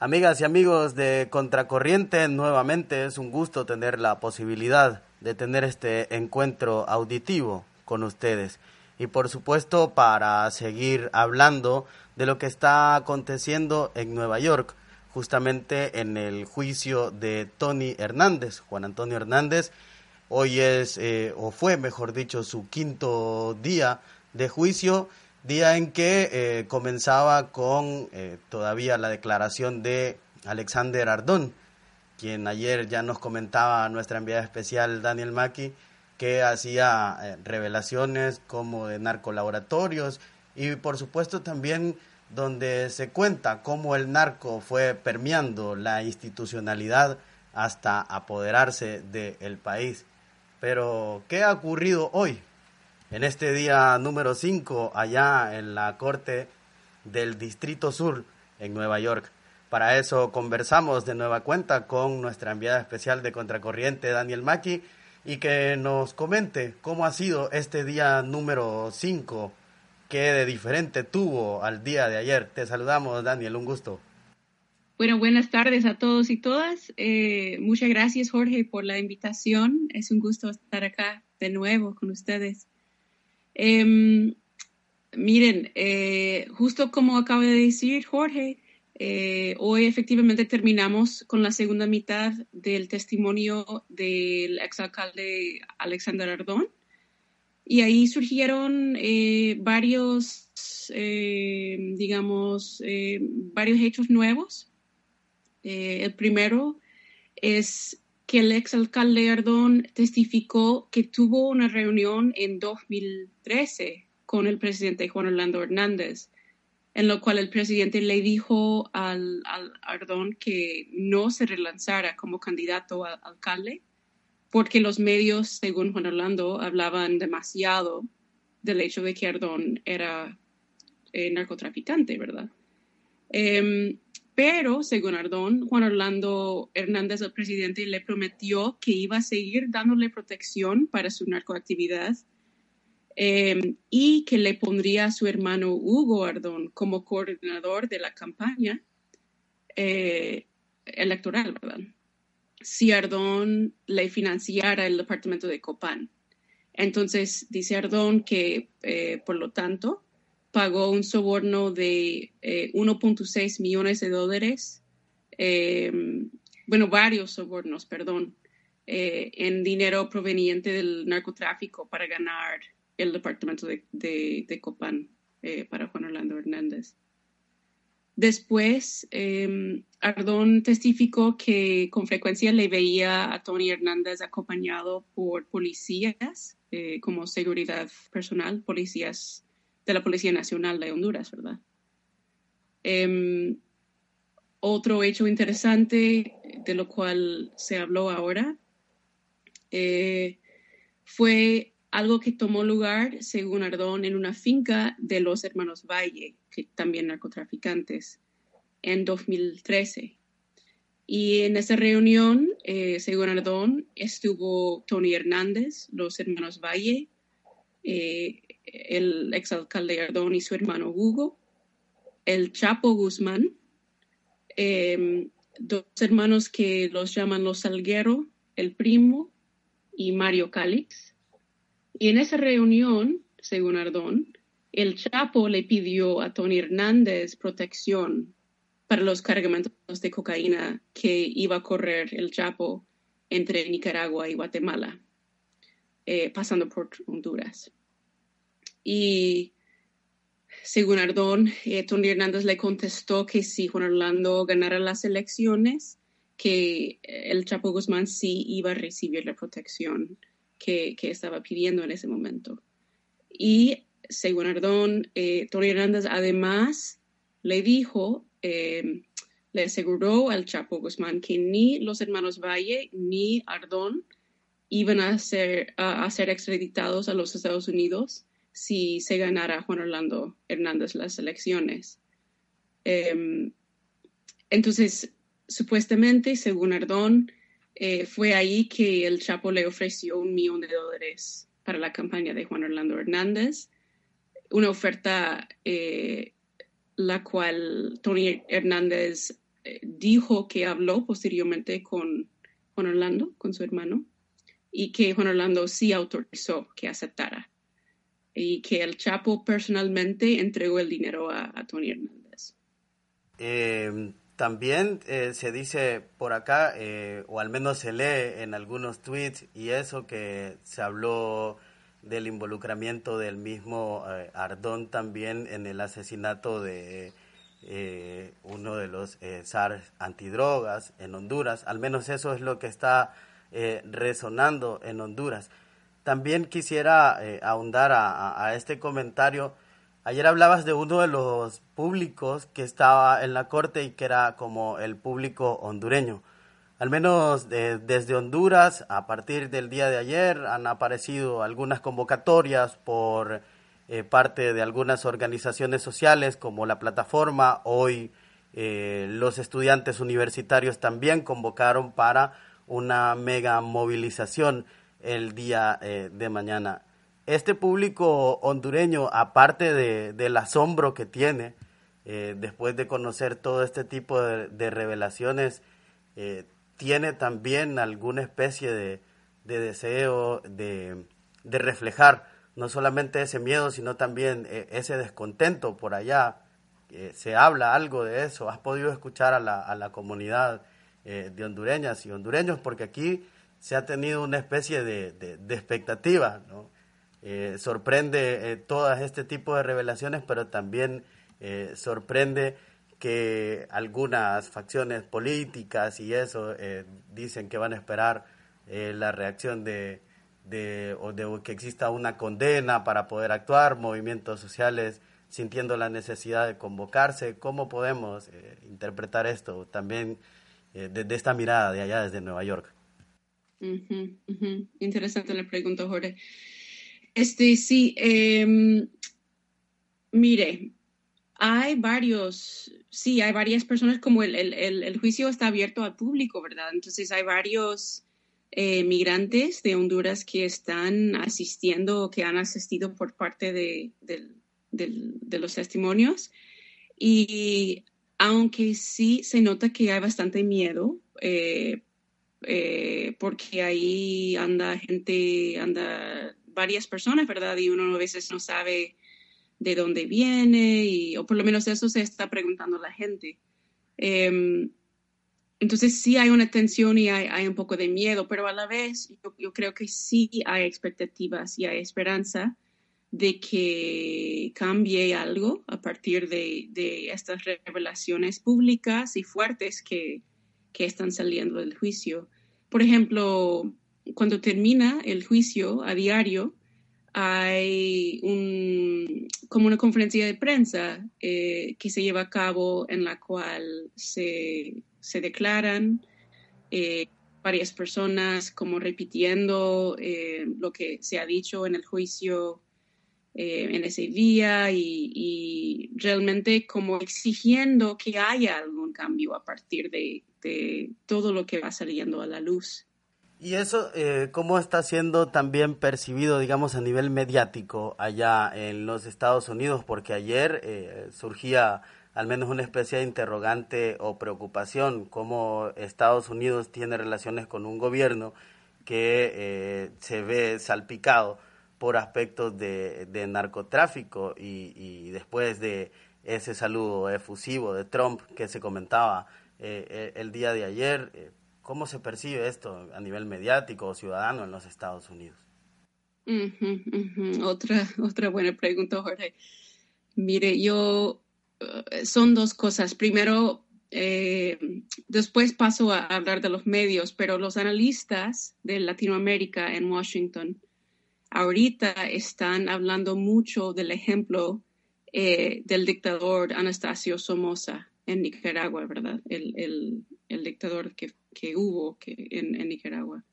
Amigas y amigos de Contracorriente, nuevamente es un gusto tener la posibilidad de tener este encuentro auditivo con ustedes. Y por supuesto para seguir hablando de lo que está aconteciendo en Nueva York, justamente en el juicio de Tony Hernández, Juan Antonio Hernández. Hoy es, eh, o fue mejor dicho, su quinto día de juicio día en que eh, comenzaba con eh, todavía la declaración de Alexander Ardón, quien ayer ya nos comentaba nuestra enviada especial Daniel Maki, que hacía eh, revelaciones como de narcolaboratorios y por supuesto también donde se cuenta cómo el narco fue permeando la institucionalidad hasta apoderarse del país. Pero, ¿qué ha ocurrido hoy? En este día número 5 allá en la Corte del Distrito Sur en Nueva York. Para eso conversamos de nueva cuenta con nuestra enviada especial de Contracorriente, Daniel Maki, y que nos comente cómo ha sido este día número 5, qué de diferente tuvo al día de ayer. Te saludamos, Daniel, un gusto. Bueno, buenas tardes a todos y todas. Eh, muchas gracias, Jorge, por la invitación. Es un gusto estar acá de nuevo con ustedes. Em, miren, eh, justo como acaba de decir Jorge, eh, hoy efectivamente terminamos con la segunda mitad del testimonio del exalcalde Alexander Ardón. Y ahí surgieron eh, varios, digamos, varios hechos nuevos. el primero es que el exalcalde Ardón testificó que tuvo una reunión en 2013 con el presidente Juan Orlando Hernández, en lo cual el presidente le dijo al, Ardón que no se relanzara como candidato a alcalde, porque los medios, según Juan Orlando, hablaban demasiado del hecho de que Ardón era eh, narcotraficante, ¿verdad? Em, pero, según Ardón, Juan Orlando Hernández, el presidente, le prometió que iba a seguir dándole protección para su narcoactividad em, y que le pondría a su hermano Hugo Ardón como coordinador de la campaña eh, electoral, ¿verdad? Si Ardón le financiara el departamento de Copán. Entonces, dice Ardón que, eh, por lo tanto, pagó un soborno de 1.6 eh, millones de dólares, eh, bueno, varios sobornos, perdón, eh, en dinero proveniente del narcotráfico para ganar el departamento de, de, Copán para Juan Orlando Hernández. Después, Ardón testificó que con frecuencia le veía a Tony Hernández acompañado por policías como seguridad personal, policías de la Policía Nacional de Honduras, ¿verdad? Em, otro hecho interesante de lo cual se habló ahora eh, fue algo que tomó lugar, según Ardón, en una finca de los hermanos Valle, que también narcotraficantes, en 2013. Y en esa reunión, eh, según Ardón, estuvo Tony Hernández, los hermanos Valle, eh, el exalcalde Ardón y su hermano Hugo, el Chapo Guzmán, em, dos hermanos que los llaman los Salguero, el primo y Mario Calix. Y en esa reunión, según Ardón, el Chapo le pidió a Tony Hernández protección para los cargamentos de cocaína que iba a correr el Chapo entre Nicaragua y Guatemala, eh, pasando por Honduras. Y según Ardón, eh, Tony Hernández le contestó que si Juan Orlando ganara las elecciones, que el Chapo Guzmán sí iba a recibir la protección que, estaba pidiendo en ese momento. Y según Ardón, eh, Tony Hernández además le dijo, eh, le aseguró al Chapo Guzmán que ni los hermanos Valle ni Ardón iban a ser, a ser extraditados a los Estados Unidos si se ganara Juan Orlando Hernández las elecciones. Em, entonces, supuestamente, según Ardón, eh, fue ahí que el Chapo le ofreció un millón de dólares para la campaña de Juan Orlando Hernández, una oferta eh, la cual Tony Hernández eh, dijo que habló posteriormente con Juan Orlando, con su hermano, y que Juan Orlando sí autorizó que aceptara y que el Chapo personalmente entregó el dinero a, Tony Hernández. Eh, también eh, se dice por acá, eh, o al menos se lee en algunos tweets y eso, que se habló del involucramiento del mismo Ardón también en el asesinato de uno de los SARS antidrogas en Honduras. Al menos eso es lo que está resonando en Honduras. También quisiera eh, ahondar a, este comentario. Ayer hablabas de uno de los públicos que estaba en la corte y que era como el público hondureño. Al menos desde Honduras, a partir del día de ayer, han aparecido algunas convocatorias por eh, parte de algunas organizaciones sociales como la plataforma. Hoy eh, los estudiantes universitarios también convocaron para una mega movilización el día eh, de mañana. Este público hondureño, aparte de, del asombro que tiene, eh, después de conocer todo este tipo de, revelaciones, eh, tiene también alguna especie de, deseo de, reflejar no solamente ese miedo, sino también ese descontento por allá. se habla algo de eso. ¿Has podido escuchar a la, a la comunidad de hondureñas y hondureños? Porque aquí se ha tenido una especie de, de, expectativa, ¿no? Eh, sorprende eh, todas este tipo de revelaciones, pero también eh, sorprende que algunas facciones políticas y eso dicen que van a esperar la reacción de, de, o de que exista una condena para poder actuar, movimientos sociales sintiendo la necesidad de convocarse. ¿Cómo podemos interpretar esto también desde esta mirada de allá, desde Nueva York? Interesante la pregunta, Jorge. Este, sí, em, mire, hay varios, sí, hay varias personas, como el, el, el, juicio está abierto al público, ¿verdad? Entonces hay varios eh, migrantes de Honduras que están asistiendo o que han asistido por parte de, de los testimonios. Y aunque sí se nota que hay bastante miedo, eh, eh, porque ahí anda gente, anda varias personas, ¿verdad? Y uno a veces no sabe de dónde viene, y, o por lo menos eso se está preguntando la gente. Em, entonces sí hay una tensión y hay, un poco de miedo, pero a la vez yo, creo que sí hay expectativas y hay esperanza de que cambie algo a partir de, de estas revelaciones públicas y fuertes que, que están saliendo del juicio. Por ejemplo, cuando termina el juicio a diario, hay como una conferencia de prensa eh, que se lleva a cabo en la cual se, declaran eh, varias personas como repitiendo eh, lo que se ha dicho en el juicio eh, en ese día y, realmente como exigiendo que haya algún cambio a partir de, todo lo que va saliendo a la luz. ¿Y eso eh, cómo está siendo también percibido, digamos, a nivel mediático allá en los Estados Unidos? Porque ayer eh, surgía al menos una especie de interrogante o preocupación, cómo Estados Unidos tiene relaciones con un gobierno que se ve salpicado por aspectos de, narcotráfico y, después de ese saludo efusivo de Trump que se comentaba eh, eh, el día de ayer, eh, ¿cómo se percibe esto a nivel mediático o ciudadano en los Estados Unidos? Otra, otra buena pregunta, Jorge. Mire, yo, son dos cosas. Primero, después paso a hablar de los medios, pero los analistas de Latinoamérica en Washington ahorita están hablando mucho del ejemplo eh, del dictador Anastasio Somoza en Nicaragua, ¿verdad? El, dictador que, hubo en, Nicaragua.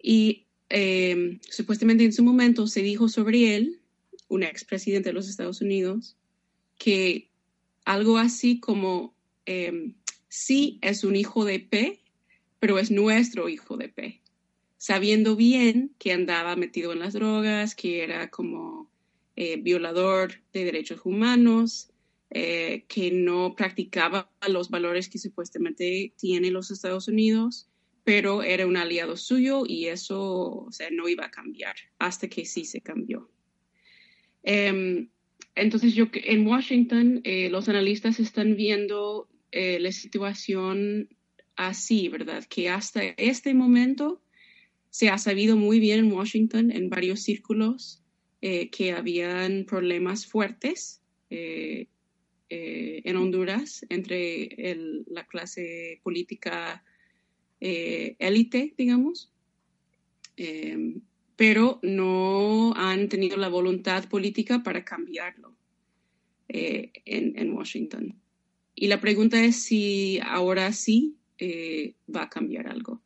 Y eh, supuestamente en su momento se dijo sobre él, un expresidente de los Estados Unidos, que algo así como eh, sí es un hijo de P, pero es nuestro hijo de P sabiendo bien que andaba metido en las drogas, que era como eh, violador de derechos humanos, eh, que no practicaba los valores que supuestamente tienen los Estados Unidos, pero era un aliado suyo y eso no iba a cambiar hasta que sí se cambió. Em, entonces, yo en Washington eh, los analistas están viendo la situación así, ¿verdad? Que hasta este momento se ha sabido muy bien en Washington, en varios círculos, que habían problemas fuertes eh, en Honduras entre la clase política eh, élite, digamos, em, pero no han tenido la voluntad política para cambiarlo eh, en, Washington. Y la pregunta es si ahora sí va a cambiar algo.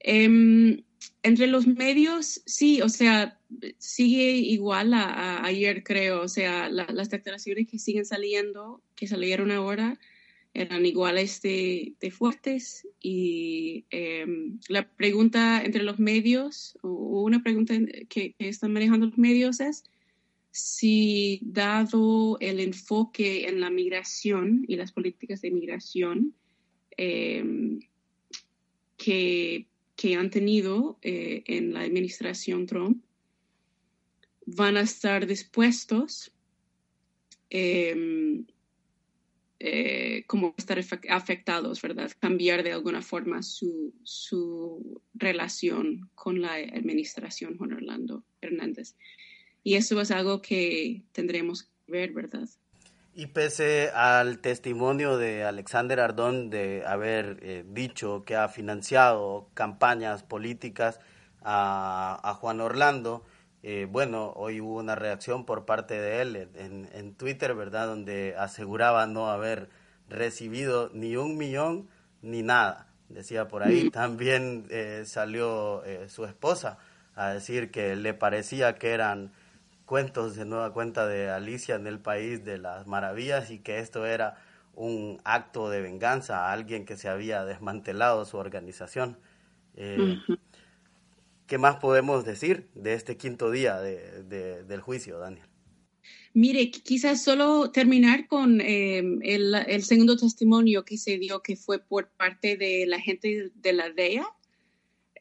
Em, entre los medios, sí, o sea, sigue igual a, ayer, creo. O sea, las declaraciones que siguen saliendo, que salieron ahora, eran iguales de, de fuertes. Y em, la pregunta entre los medios, o una pregunta que, están manejando los medios es si, dado el enfoque en la migración y las políticas de migración, em, que que han tenido eh, en la administración Trump van a estar dispuestos em, eh, como estar afectados, ¿verdad? Cambiar de alguna forma su, su relación con la administración Juan Orlando Hernández. Y eso es algo que tendremos que ver, ¿verdad? Y pese al testimonio de Alexander Ardón de haber eh, dicho que ha financiado campañas políticas a, Juan Orlando, eh, bueno, hoy hubo una reacción por parte de él en, en, Twitter, ¿verdad?, donde aseguraba no haber recibido ni un millón ni nada. Decía por ahí, también eh, salió su esposa a decir que le parecía que eran cuentos de nueva cuenta de Alicia en el País de las Maravillas y que esto era un acto de venganza a alguien que se había desmantelado su organización. Eh, ¿Qué más podemos decir de este quinto día de, del juicio, Daniel? Mire, quizás solo terminar con eh, el, el, segundo testimonio que se dio, que fue por parte de la gente de la DEA,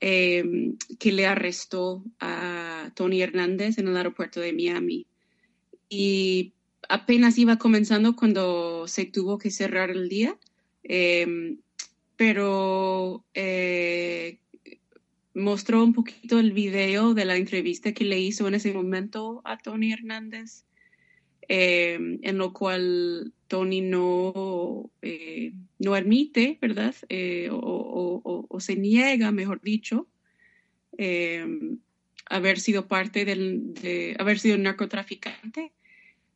Em, que le arrestó a Tony Hernández en el aeropuerto de Miami. Y apenas iba comenzando cuando se tuvo que cerrar el día, em, pero eh, mostró un poquito el video de la entrevista que le hizo en ese momento a Tony Hernández, em, en lo cual Tony no, eh, no admite, ¿verdad? Eh, o, se niega, mejor dicho, eh, haber sido parte del, de haber sido narcotraficante,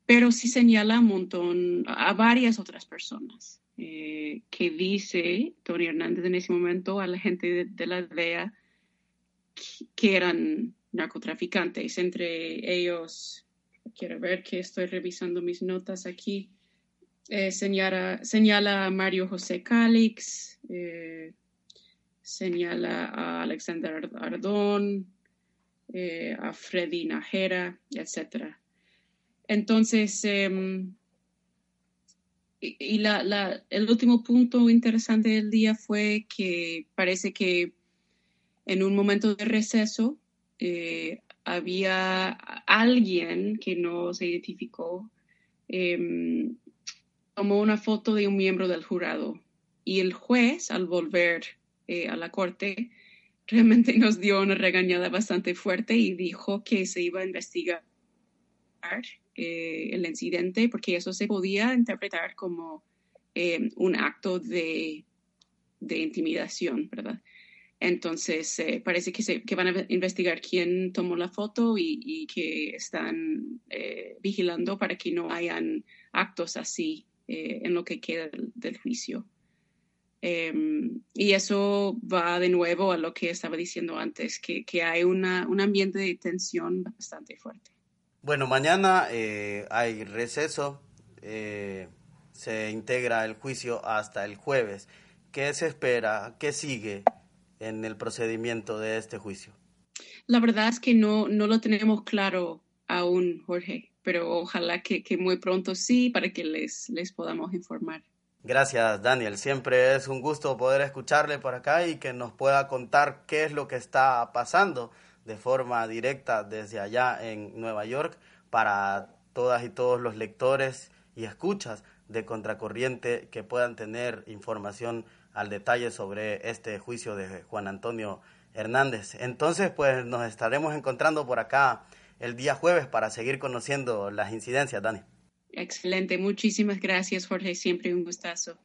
pero sí señala un montón, a varias otras personas, que dice Tony Hernández en ese momento a la gente de, la DEA que eran narcotraficantes, entre ellos, quiero ver que estoy revisando mis notas aquí, eh, señala, a Mario José Calix, eh, señala a Alexander Ardón, eh, a Freddy Najera, etc. Entonces, em, y, la, el último punto interesante del día fue que parece que en un momento de receso había alguien que no se identificó em, tomó una foto de un miembro del jurado y el juez, al volver eh, a la corte, realmente nos dio una regañada bastante fuerte y dijo que se iba a investigar eh, el incidente porque eso se podía interpretar como eh, un acto de, intimidación, ¿verdad? Entonces, parece que, se, que, van a investigar quién tomó la foto y, que están vigilando para que no hayan actos así eh, en lo que queda del, juicio. Em, y eso va de nuevo a lo que estaba diciendo antes, que, hay una, un ambiente de tensión bastante fuerte. Bueno, mañana eh, hay receso, eh, se integra el juicio hasta el jueves. ¿Qué se espera? ¿Qué sigue en el procedimiento de este juicio? La verdad es que no, no lo tenemos claro aún, Jorge. pero ojalá que, que, muy pronto sí, para que les, les podamos informar. Gracias, Daniel. Siempre es un gusto poder escucharle por acá y que nos pueda contar qué es lo que está pasando de forma directa desde allá en Nueva York para todas y todos los lectores y escuchas de Contracorriente que puedan tener información al detalle sobre este juicio de Juan Antonio Hernández. Entonces, pues nos estaremos encontrando por acá el día jueves para seguir conociendo las incidencias, Dani. Excelente, muchísimas gracias, Jorge, siempre un gustazo.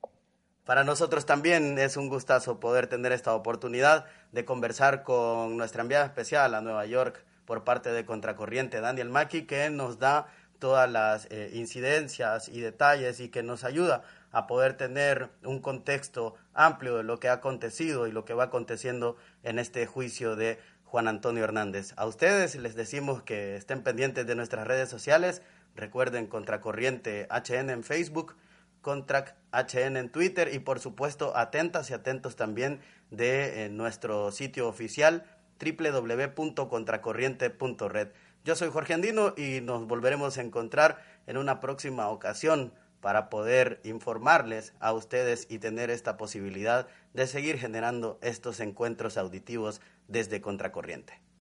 Para nosotros también es un gustazo poder tener esta oportunidad de conversar con nuestra enviada especial a Nueva York por parte de Contracorriente, Daniel Maki, que nos da todas las eh, incidencias y detalles y que nos ayuda a poder tener un contexto amplio de lo que ha acontecido y lo que va aconteciendo en este juicio de Juan Antonio Hernández. A ustedes les decimos que estén pendientes de nuestras redes sociales. Recuerden Contracorriente HN en Facebook, Contract HN en Twitter y por supuesto atentas y atentos también de eh, nuestro sitio oficial www.contracorriente.red. Yo soy Jorge Andino y nos volveremos a encontrar en una próxima ocasión para poder informarles a ustedes y tener esta posibilidad de seguir generando estos encuentros auditivos desde Contracorriente.